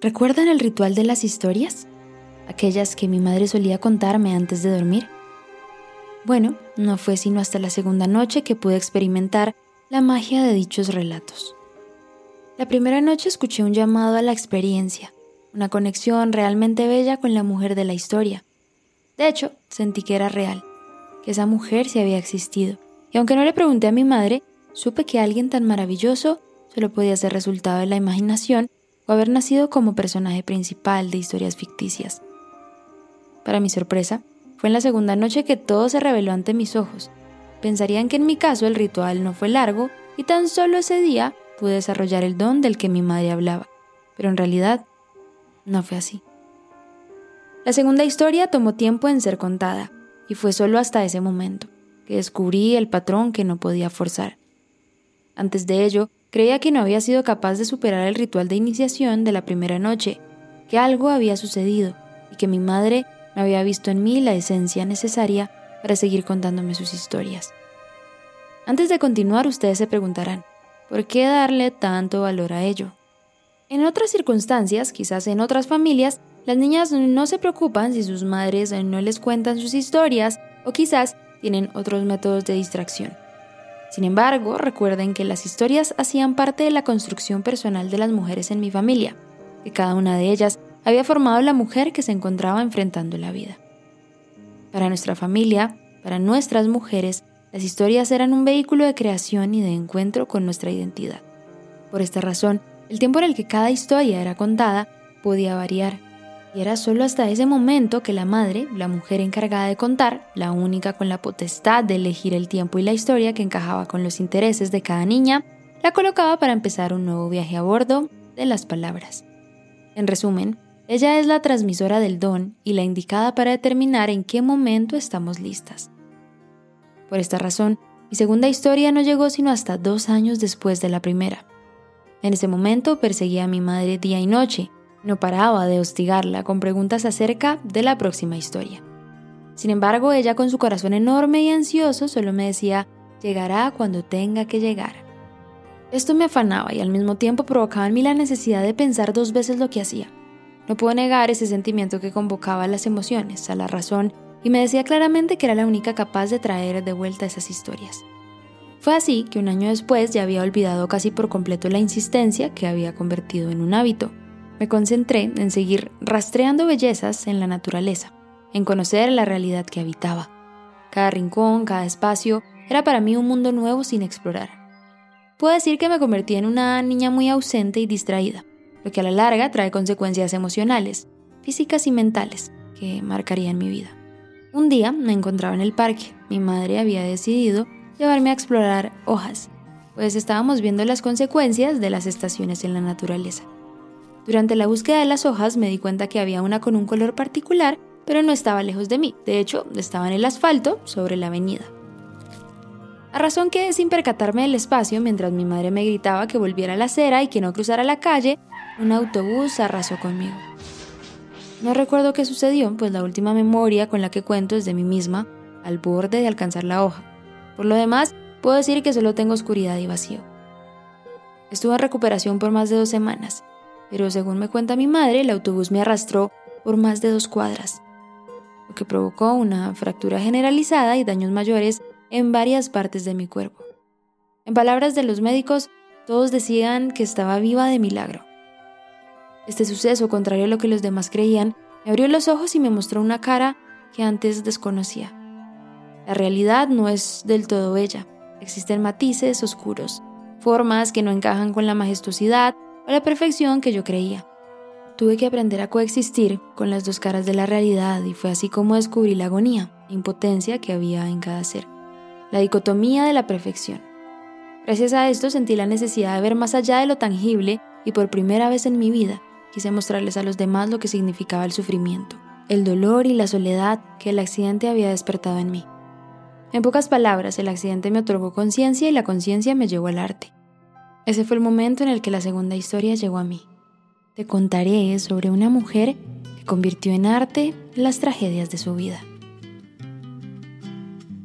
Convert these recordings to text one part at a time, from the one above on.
¿Recuerdan el ritual de las historias? Aquellas que mi madre solía contarme antes de dormir. Bueno, no fue sino hasta la segunda noche que pude experimentar la magia de dichos relatos. La primera noche escuché un llamado a la experiencia, una conexión realmente bella con la mujer de la historia. De hecho, sentí que era real, que esa mujer sí había existido, y aunque no le pregunté a mi madre, supe que alguien tan maravilloso solo podía ser resultado de la imaginación haber nacido como personaje principal de historias ficticias. Para mi sorpresa, fue en la segunda noche que todo se reveló ante mis ojos. Pensarían que en mi caso el ritual no fue largo y tan solo ese día pude desarrollar el don del que mi madre hablaba, pero en realidad no fue así. La segunda historia tomó tiempo en ser contada, y fue solo hasta ese momento que descubrí el patrón que no podía forzar. Antes de ello, Creía que no había sido capaz de superar el ritual de iniciación de la primera noche, que algo había sucedido y que mi madre no había visto en mí la esencia necesaria para seguir contándome sus historias. Antes de continuar, ustedes se preguntarán, ¿por qué darle tanto valor a ello? En otras circunstancias, quizás en otras familias, las niñas no se preocupan si sus madres no les cuentan sus historias o quizás tienen otros métodos de distracción. Sin embargo, recuerden que las historias hacían parte de la construcción personal de las mujeres en mi familia, que cada una de ellas había formado la mujer que se encontraba enfrentando la vida. Para nuestra familia, para nuestras mujeres, las historias eran un vehículo de creación y de encuentro con nuestra identidad. Por esta razón, el tiempo en el que cada historia era contada podía variar y era solo hasta ese momento que la madre, la mujer encargada de contar, la única con la potestad de elegir el tiempo y la historia que encajaba con los intereses de cada niña, la colocaba para empezar un nuevo viaje a bordo de las palabras. En resumen, ella es la transmisora del don y la indicada para determinar en qué momento estamos listas. Por esta razón, mi segunda historia no llegó sino hasta dos años después de la primera. En ese momento perseguía a mi madre día y noche, no paraba de hostigarla con preguntas acerca de la próxima historia. Sin embargo, ella con su corazón enorme y ansioso solo me decía, llegará cuando tenga que llegar. Esto me afanaba y al mismo tiempo provocaba en mí la necesidad de pensar dos veces lo que hacía. No puedo negar ese sentimiento que convocaba las emociones, a la razón, y me decía claramente que era la única capaz de traer de vuelta esas historias. Fue así que un año después ya había olvidado casi por completo la insistencia que había convertido en un hábito me concentré en seguir rastreando bellezas en la naturaleza, en conocer la realidad que habitaba. Cada rincón, cada espacio, era para mí un mundo nuevo sin explorar. Puedo decir que me convertí en una niña muy ausente y distraída, lo que a la larga trae consecuencias emocionales, físicas y mentales, que marcarían mi vida. Un día me encontraba en el parque. Mi madre había decidido llevarme a explorar hojas, pues estábamos viendo las consecuencias de las estaciones en la naturaleza. Durante la búsqueda de las hojas me di cuenta que había una con un color particular, pero no estaba lejos de mí. De hecho, estaba en el asfalto sobre la avenida. A razón que, sin percatarme del espacio, mientras mi madre me gritaba que volviera a la acera y que no cruzara la calle, un autobús arrasó conmigo. No recuerdo qué sucedió, pues la última memoria con la que cuento es de mí misma, al borde de alcanzar la hoja. Por lo demás, puedo decir que solo tengo oscuridad y vacío. Estuve en recuperación por más de dos semanas pero según me cuenta mi madre, el autobús me arrastró por más de dos cuadras, lo que provocó una fractura generalizada y daños mayores en varias partes de mi cuerpo. En palabras de los médicos, todos decían que estaba viva de milagro. Este suceso, contrario a lo que los demás creían, me abrió los ojos y me mostró una cara que antes desconocía. La realidad no es del todo bella, existen matices oscuros, formas que no encajan con la majestuosidad o la perfección que yo creía. Tuve que aprender a coexistir con las dos caras de la realidad y fue así como descubrí la agonía e impotencia que había en cada ser, la dicotomía de la perfección. Gracias a esto sentí la necesidad de ver más allá de lo tangible y por primera vez en mi vida quise mostrarles a los demás lo que significaba el sufrimiento, el dolor y la soledad que el accidente había despertado en mí. En pocas palabras, el accidente me otorgó conciencia y la conciencia me llevó al arte. Ese fue el momento en el que la segunda historia llegó a mí te contaré sobre una mujer que convirtió en arte las tragedias de su vida.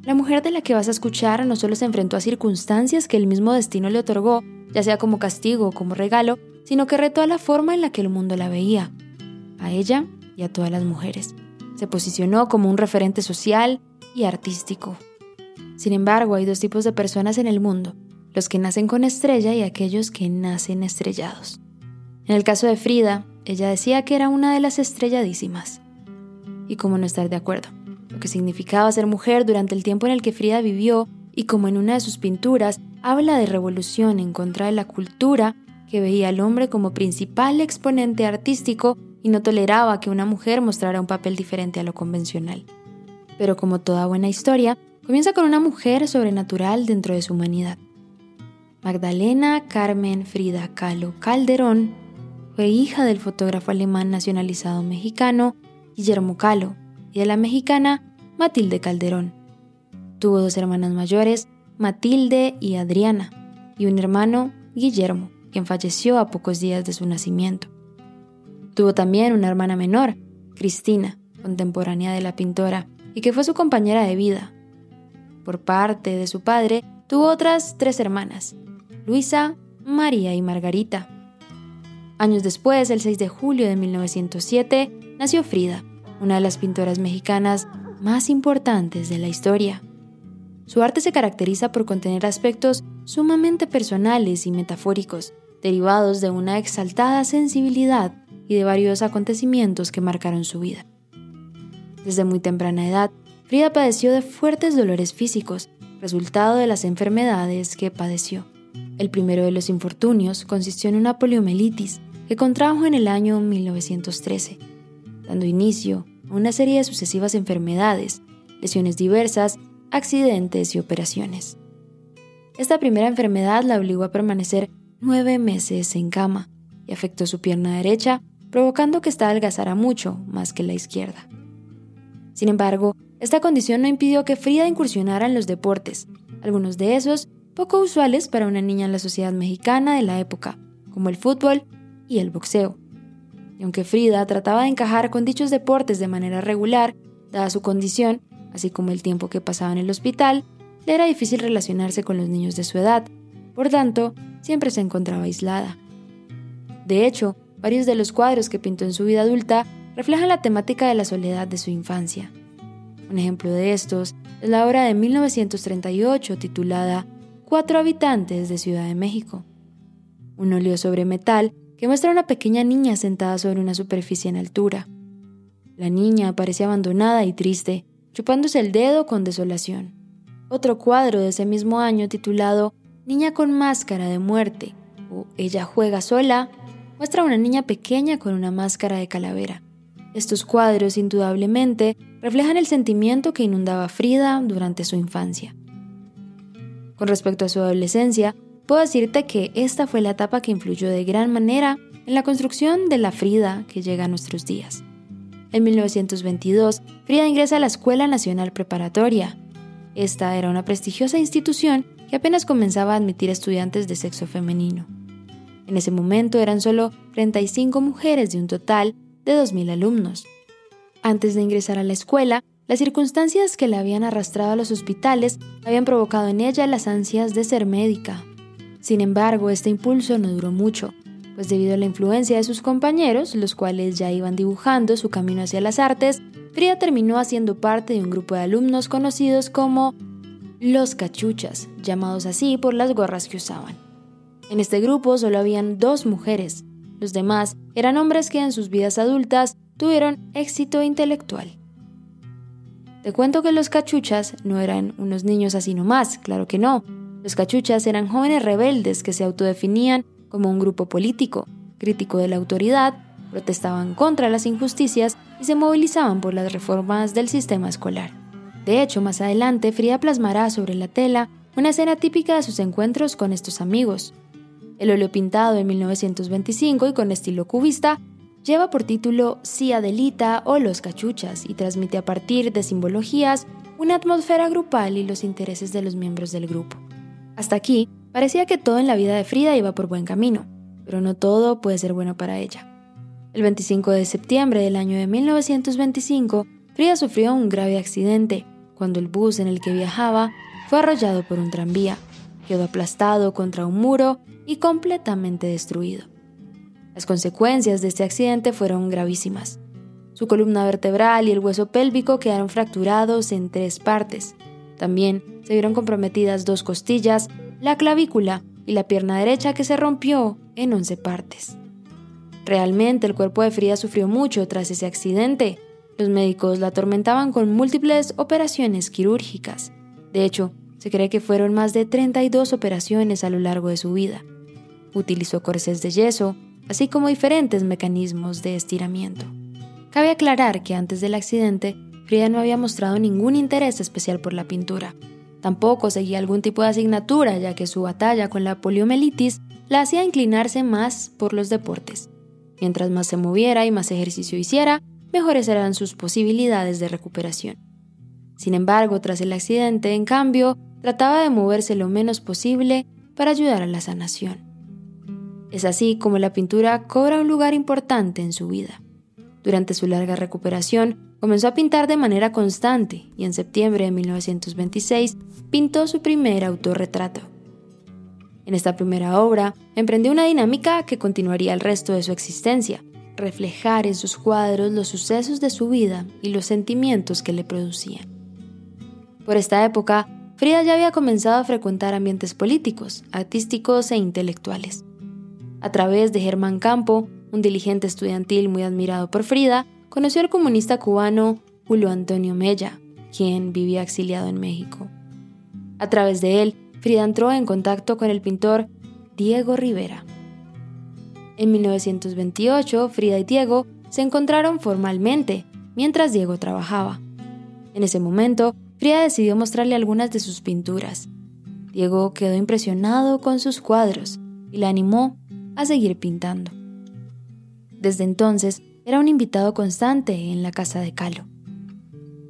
La mujer de la que vas a escuchar no solo se enfrentó a circunstancias que el mismo destino le otorgó, ya sea como castigo o como regalo, sino que retó a la forma en la que el mundo la veía, a ella y a todas las mujeres. Se posicionó como un referente social y artístico. Sin embargo, hay dos tipos de personas en el mundo, los que nacen con estrella y aquellos que nacen estrellados. En el caso de Frida, ella decía que era una de las estrelladísimas. Y cómo no estar de acuerdo. Lo que significaba ser mujer durante el tiempo en el que Frida vivió y como en una de sus pinturas habla de revolución en contra de la cultura que veía al hombre como principal exponente artístico y no toleraba que una mujer mostrara un papel diferente a lo convencional. Pero como toda buena historia, comienza con una mujer sobrenatural dentro de su humanidad. Magdalena Carmen Frida Kahlo Calderón fue hija del fotógrafo alemán nacionalizado mexicano Guillermo Calo y de la mexicana Matilde Calderón. Tuvo dos hermanas mayores, Matilde y Adriana, y un hermano, Guillermo, quien falleció a pocos días de su nacimiento. Tuvo también una hermana menor, Cristina, contemporánea de la pintora, y que fue su compañera de vida. Por parte de su padre, tuvo otras tres hermanas, Luisa, María y Margarita, Años después, el 6 de julio de 1907, nació Frida, una de las pintoras mexicanas más importantes de la historia. Su arte se caracteriza por contener aspectos sumamente personales y metafóricos, derivados de una exaltada sensibilidad y de varios acontecimientos que marcaron su vida. Desde muy temprana edad, Frida padeció de fuertes dolores físicos, resultado de las enfermedades que padeció. El primero de los infortunios consistió en una poliomielitis que contrajo en el año 1913, dando inicio a una serie de sucesivas enfermedades, lesiones diversas, accidentes y operaciones. Esta primera enfermedad la obligó a permanecer nueve meses en cama y afectó su pierna derecha, provocando que esta adelgazara mucho más que la izquierda. Sin embargo, esta condición no impidió que Frida incursionara en los deportes, algunos de esos poco usuales para una niña en la sociedad mexicana de la época, como el fútbol y el boxeo. Y aunque Frida trataba de encajar con dichos deportes de manera regular, dada su condición, así como el tiempo que pasaba en el hospital, le era difícil relacionarse con los niños de su edad, por tanto, siempre se encontraba aislada. De hecho, varios de los cuadros que pintó en su vida adulta reflejan la temática de la soledad de su infancia. Un ejemplo de estos es la obra de 1938 titulada Cuatro habitantes de Ciudad de México. Un óleo sobre metal que muestra a una pequeña niña sentada sobre una superficie en altura. La niña parece abandonada y triste, chupándose el dedo con desolación. Otro cuadro de ese mismo año titulado Niña con máscara de muerte o Ella juega sola muestra a una niña pequeña con una máscara de calavera. Estos cuadros indudablemente reflejan el sentimiento que inundaba Frida durante su infancia. Con respecto a su adolescencia, puedo decirte que esta fue la etapa que influyó de gran manera en la construcción de la Frida que llega a nuestros días. En 1922, Frida ingresa a la Escuela Nacional Preparatoria. Esta era una prestigiosa institución que apenas comenzaba a admitir estudiantes de sexo femenino. En ese momento eran solo 35 mujeres de un total de 2.000 alumnos. Antes de ingresar a la escuela, las circunstancias que la habían arrastrado a los hospitales habían provocado en ella las ansias de ser médica. Sin embargo, este impulso no duró mucho, pues debido a la influencia de sus compañeros, los cuales ya iban dibujando su camino hacia las artes, Frida terminó haciendo parte de un grupo de alumnos conocidos como los cachuchas, llamados así por las gorras que usaban. En este grupo solo habían dos mujeres, los demás eran hombres que en sus vidas adultas tuvieron éxito intelectual. Te cuento que los cachuchas no eran unos niños así nomás, claro que no, Los cachuchas eran jóvenes rebeldes que se autodefinían como un grupo político, crítico de la autoridad, protestaban contra las injusticias y se movilizaban por las reformas del sistema escolar. De hecho, más adelante, Frida plasmará sobre la tela una escena típica de sus encuentros con estos amigos. El óleo pintado en 1925 y con estilo cubista lleva por título Si Adelita o Los Cachuchas y transmite a partir de simbologías una atmósfera grupal y los intereses de los miembros del grupo. Hasta aquí, parecía que todo en la vida de Frida iba por buen camino, pero no todo puede ser bueno para ella. El 25 de septiembre del año de 1925, Frida sufrió un grave accidente cuando el bus en el que viajaba fue arrollado por un tranvía, quedó aplastado contra un muro y completamente destruido. Las consecuencias de este accidente fueron gravísimas. Su columna vertebral y el hueso pélvico quedaron fracturados en tres partes. También se vieron comprometidas dos costillas, la clavícula y la pierna derecha que se rompió en once partes. Realmente el cuerpo de Frida sufrió mucho tras ese accidente. Los médicos la atormentaban con múltiples operaciones quirúrgicas. De hecho, se cree que fueron más de 32 operaciones a lo largo de su vida. Utilizó corsés de yeso, así como diferentes mecanismos de estiramiento. Cabe aclarar que antes del accidente, Frida no había mostrado ningún interés especial por la pintura. Tampoco seguía algún tipo de asignatura, ya que su batalla con la poliomielitis la hacía inclinarse más por los deportes. Mientras más se moviera y más ejercicio hiciera, mejores eran sus posibilidades de recuperación. Sin embargo, tras el accidente, en cambio, trataba de moverse lo menos posible para ayudar a la sanación. Es así como la pintura cobra un lugar importante en su vida. Durante su larga recuperación, comenzó a pintar de manera constante y en septiembre de 1926 pintó su primer autorretrato. En esta primera obra, emprendió una dinámica que continuaría el resto de su existencia, reflejar en sus cuadros los sucesos de su vida y los sentimientos que le producían. Por esta época, Frida ya había comenzado a frecuentar ambientes políticos, artísticos e intelectuales. A través de Germán Campo, un diligente estudiantil muy admirado por Frida, conoció al comunista cubano Julio Antonio Mella, quien vivía exiliado en México. A través de él, Frida entró en contacto con el pintor Diego Rivera. En 1928, Frida y Diego se encontraron formalmente mientras Diego trabajaba. En ese momento, Frida decidió mostrarle algunas de sus pinturas. Diego quedó impresionado con sus cuadros y la animó a seguir pintando. Desde entonces, era un invitado constante en la casa de Calo.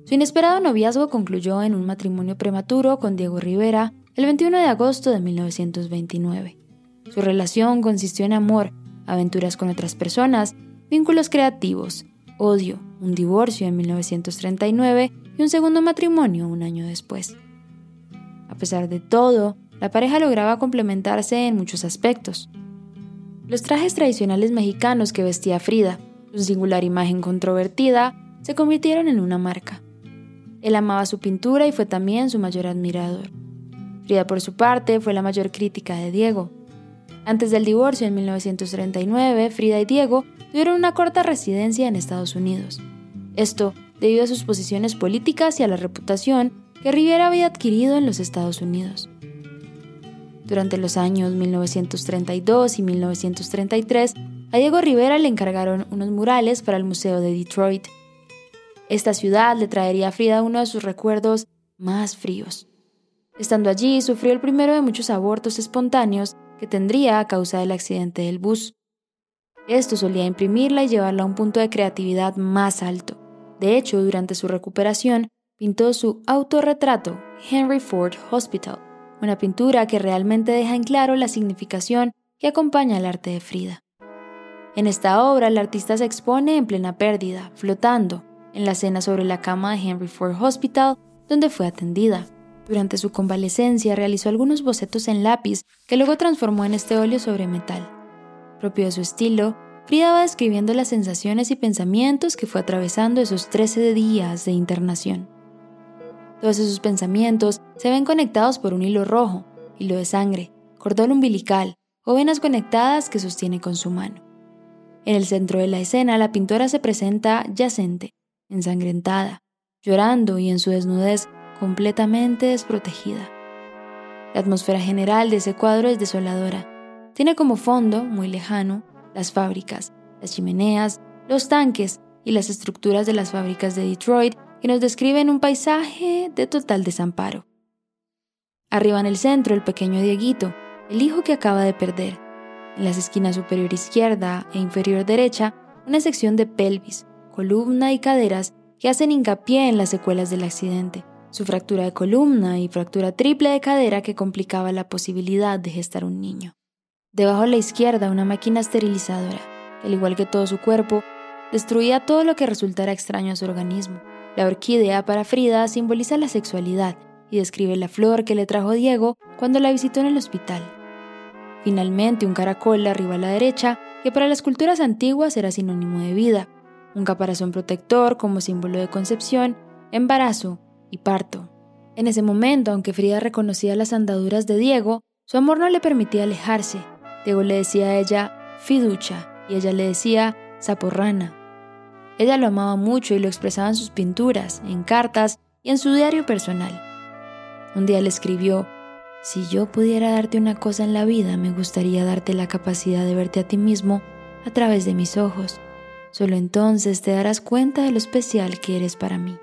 Su inesperado noviazgo concluyó en un matrimonio prematuro con Diego Rivera el 21 de agosto de 1929. Su relación consistió en amor, aventuras con otras personas, vínculos creativos, odio, un divorcio en 1939 y un segundo matrimonio un año después. A pesar de todo, la pareja lograba complementarse en muchos aspectos. Los trajes tradicionales mexicanos que vestía Frida, su singular imagen controvertida, se convirtieron en una marca. Él amaba su pintura y fue también su mayor admirador. Frida, por su parte, fue la mayor crítica de Diego. Antes del divorcio en 1939, Frida y Diego tuvieron una corta residencia en Estados Unidos. Esto debido a sus posiciones políticas y a la reputación que Rivera había adquirido en los Estados Unidos. Durante los años 1932 y 1933, a Diego Rivera le encargaron unos murales para el Museo de Detroit. Esta ciudad le traería a Frida uno de sus recuerdos más fríos. Estando allí, sufrió el primero de muchos abortos espontáneos que tendría a causa del accidente del bus. Esto solía imprimirla y llevarla a un punto de creatividad más alto. De hecho, durante su recuperación, pintó su autorretrato, Henry Ford Hospital, una pintura que realmente deja en claro la significación que acompaña al arte de Frida. En esta obra, el artista se expone en plena pérdida, flotando, en la escena sobre la cama de Henry Ford Hospital, donde fue atendida. Durante su convalecencia realizó algunos bocetos en lápiz que luego transformó en este óleo sobre metal. Propio de su estilo, Frida va describiendo las sensaciones y pensamientos que fue atravesando esos 13 días de internación. Todos esos pensamientos se ven conectados por un hilo rojo, hilo de sangre, cordón umbilical o venas conectadas que sostiene con su mano. En el centro de la escena, la pintora se presenta yacente, ensangrentada, llorando y en su desnudez completamente desprotegida. La atmósfera general de ese cuadro es desoladora. Tiene como fondo, muy lejano, las fábricas, las chimeneas, los tanques y las estructuras de las fábricas de Detroit que nos describen un paisaje de total desamparo. Arriba en el centro el pequeño Dieguito, el hijo que acaba de perder. En las esquinas superior izquierda e inferior derecha, una sección de pelvis, columna y caderas que hacen hincapié en las secuelas del accidente, su fractura de columna y fractura triple de cadera que complicaba la posibilidad de gestar un niño. Debajo a la izquierda una máquina esterilizadora, que al igual que todo su cuerpo, destruía todo lo que resultara extraño a su organismo. La orquídea para Frida simboliza la sexualidad y describe la flor que le trajo Diego cuando la visitó en el hospital. Finalmente, un caracol arriba a la derecha, que para las culturas antiguas era sinónimo de vida, un caparazón protector como símbolo de concepción, embarazo y parto. En ese momento, aunque Frida reconocía las andaduras de Diego, su amor no le permitía alejarse. Diego le decía a ella fiducha y ella le decía saporrana. Ella lo amaba mucho y lo expresaba en sus pinturas, en cartas y en su diario personal. Un día le escribió, si yo pudiera darte una cosa en la vida, me gustaría darte la capacidad de verte a ti mismo a través de mis ojos. Solo entonces te darás cuenta de lo especial que eres para mí.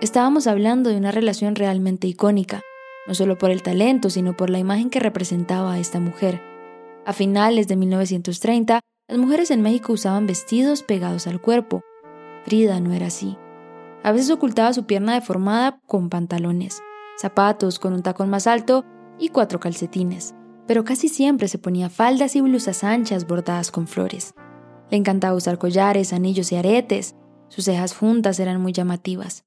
Estábamos hablando de una relación realmente icónica, no solo por el talento, sino por la imagen que representaba a esta mujer. A finales de 1930, las mujeres en México usaban vestidos pegados al cuerpo. Frida no era así. A veces ocultaba su pierna deformada con pantalones, zapatos con un tacón más alto y cuatro calcetines, pero casi siempre se ponía faldas y blusas anchas bordadas con flores. Le encantaba usar collares, anillos y aretes. Sus cejas juntas eran muy llamativas.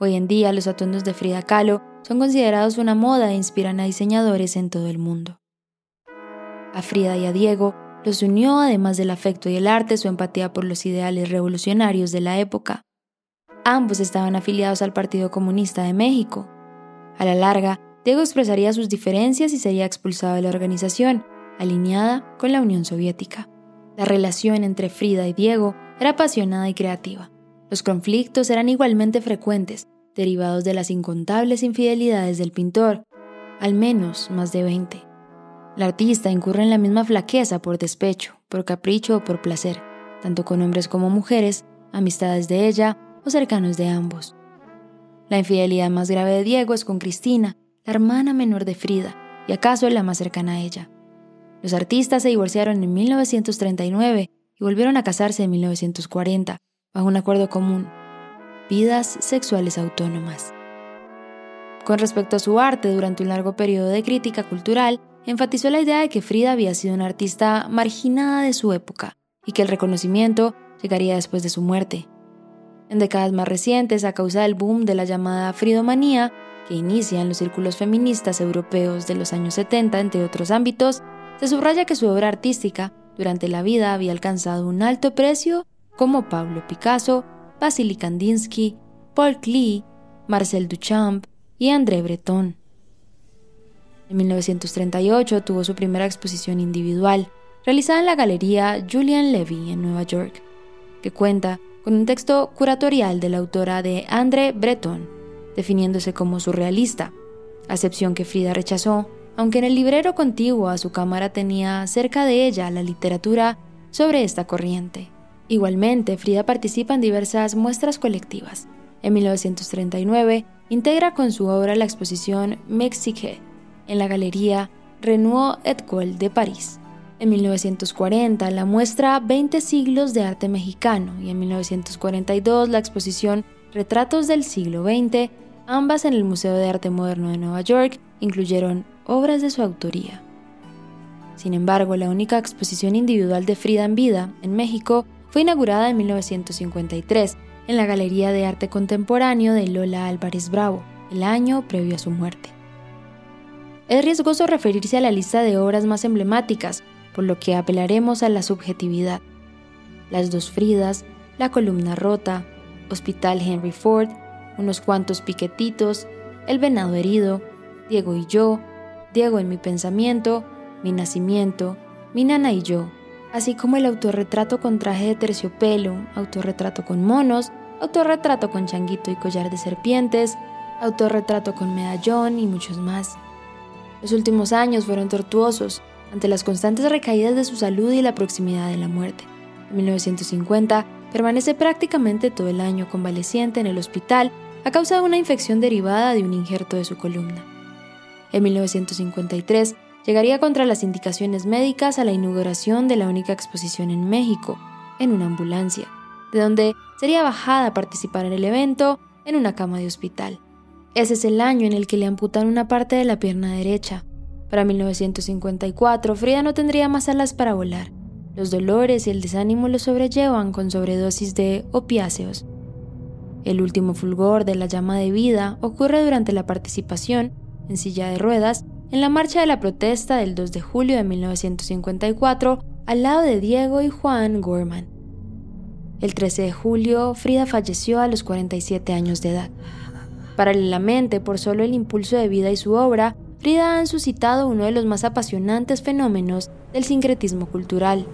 Hoy en día los atuendos de Frida Kahlo son considerados una moda e inspiran a diseñadores en todo el mundo. A Frida y a Diego los unió, además del afecto y el arte, su empatía por los ideales revolucionarios de la época. Ambos estaban afiliados al Partido Comunista de México. A la larga, Diego expresaría sus diferencias y sería expulsado de la organización, alineada con la Unión Soviética. La relación entre Frida y Diego era apasionada y creativa. Los conflictos eran igualmente frecuentes, derivados de las incontables infidelidades del pintor, al menos más de 20. La artista incurre en la misma flaqueza por despecho, por capricho o por placer, tanto con hombres como mujeres, amistades de ella o cercanos de ambos. La infidelidad más grave de Diego es con Cristina, la hermana menor de Frida, y acaso la más cercana a ella. Los artistas se divorciaron en 1939 y volvieron a casarse en 1940, bajo un acuerdo común, vidas sexuales autónomas. Con respecto a su arte, durante un largo periodo de crítica cultural, enfatizó la idea de que Frida había sido una artista marginada de su época y que el reconocimiento llegaría después de su muerte. En décadas más recientes, a causa del boom de la llamada fridomanía, que inicia en los círculos feministas europeos de los años 70, entre otros ámbitos, se subraya que su obra artística durante la vida había alcanzado un alto precio como Pablo Picasso, Vasily Kandinsky, Paul Klee, Marcel Duchamp y André Breton. En 1938 tuvo su primera exposición individual, realizada en la Galería Julian Levy en Nueva York, que cuenta con un texto curatorial de la autora de André Breton, definiéndose como surrealista, acepción que Frida rechazó, aunque en el librero contiguo a su cámara tenía cerca de ella la literatura sobre esta corriente. Igualmente, Frida participa en diversas muestras colectivas. En 1939, integra con su obra la exposición Mexique en la Galería Renoir École de París. En 1940 la muestra 20 siglos de arte mexicano y en 1942 la exposición Retratos del siglo XX, ambas en el Museo de Arte Moderno de Nueva York, incluyeron obras de su autoría. Sin embargo, la única exposición individual de Frida en vida en México fue inaugurada en 1953 en la Galería de Arte Contemporáneo de Lola Álvarez Bravo, el año previo a su muerte. Es riesgoso referirse a la lista de obras más emblemáticas, por lo que apelaremos a la subjetividad. Las dos Fridas, la columna rota, Hospital Henry Ford, unos cuantos piquetitos, el venado herido, Diego y yo, Diego en mi pensamiento, mi nacimiento, mi nana y yo, así como el autorretrato con traje de terciopelo, autorretrato con monos, autorretrato con changuito y collar de serpientes, autorretrato con medallón y muchos más. Los últimos años fueron tortuosos ante las constantes recaídas de su salud y la proximidad de la muerte. En 1950 permanece prácticamente todo el año convaleciente en el hospital a causa de una infección derivada de un injerto de su columna. En 1953 llegaría contra las indicaciones médicas a la inauguración de la única exposición en México, en una ambulancia, de donde sería bajada a participar en el evento en una cama de hospital. Ese es el año en el que le amputan una parte de la pierna derecha. Para 1954, Frida no tendría más alas para volar. Los dolores y el desánimo lo sobrellevan con sobredosis de opiáceos. El último fulgor de la llama de vida ocurre durante la participación, en silla de ruedas, en la marcha de la protesta del 2 de julio de 1954 al lado de Diego y Juan Gorman. El 13 de julio, Frida falleció a los 47 años de edad. Paralelamente, por solo el impulso de vida y su obra, Frida ha suscitado uno de los más apasionantes fenómenos del sincretismo cultural.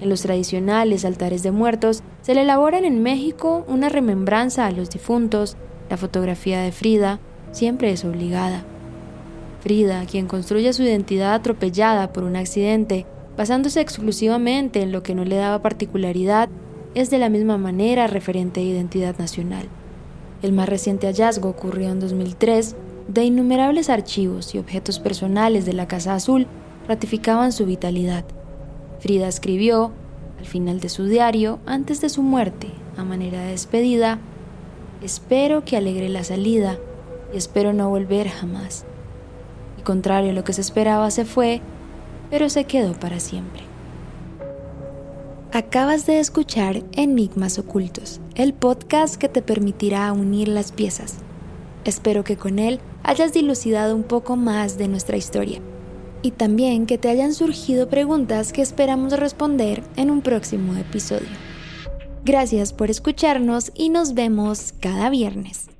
En los tradicionales altares de muertos se le elaboran en México una remembranza a los difuntos, la fotografía de Frida siempre es obligada. Frida, quien construye su identidad atropellada por un accidente, basándose exclusivamente en lo que no le daba particularidad, es de la misma manera referente a identidad nacional. El más reciente hallazgo ocurrió en 2003, de innumerables archivos y objetos personales de la Casa Azul ratificaban su vitalidad. Frida escribió, al final de su diario, antes de su muerte, a manera de despedida, Espero que alegre la salida y espero no volver jamás. Y contrario a lo que se esperaba, se fue, pero se quedó para siempre. Acabas de escuchar Enigmas Ocultos, el podcast que te permitirá unir las piezas. Espero que con él hayas dilucidado un poco más de nuestra historia y también que te hayan surgido preguntas que esperamos responder en un próximo episodio. Gracias por escucharnos y nos vemos cada viernes.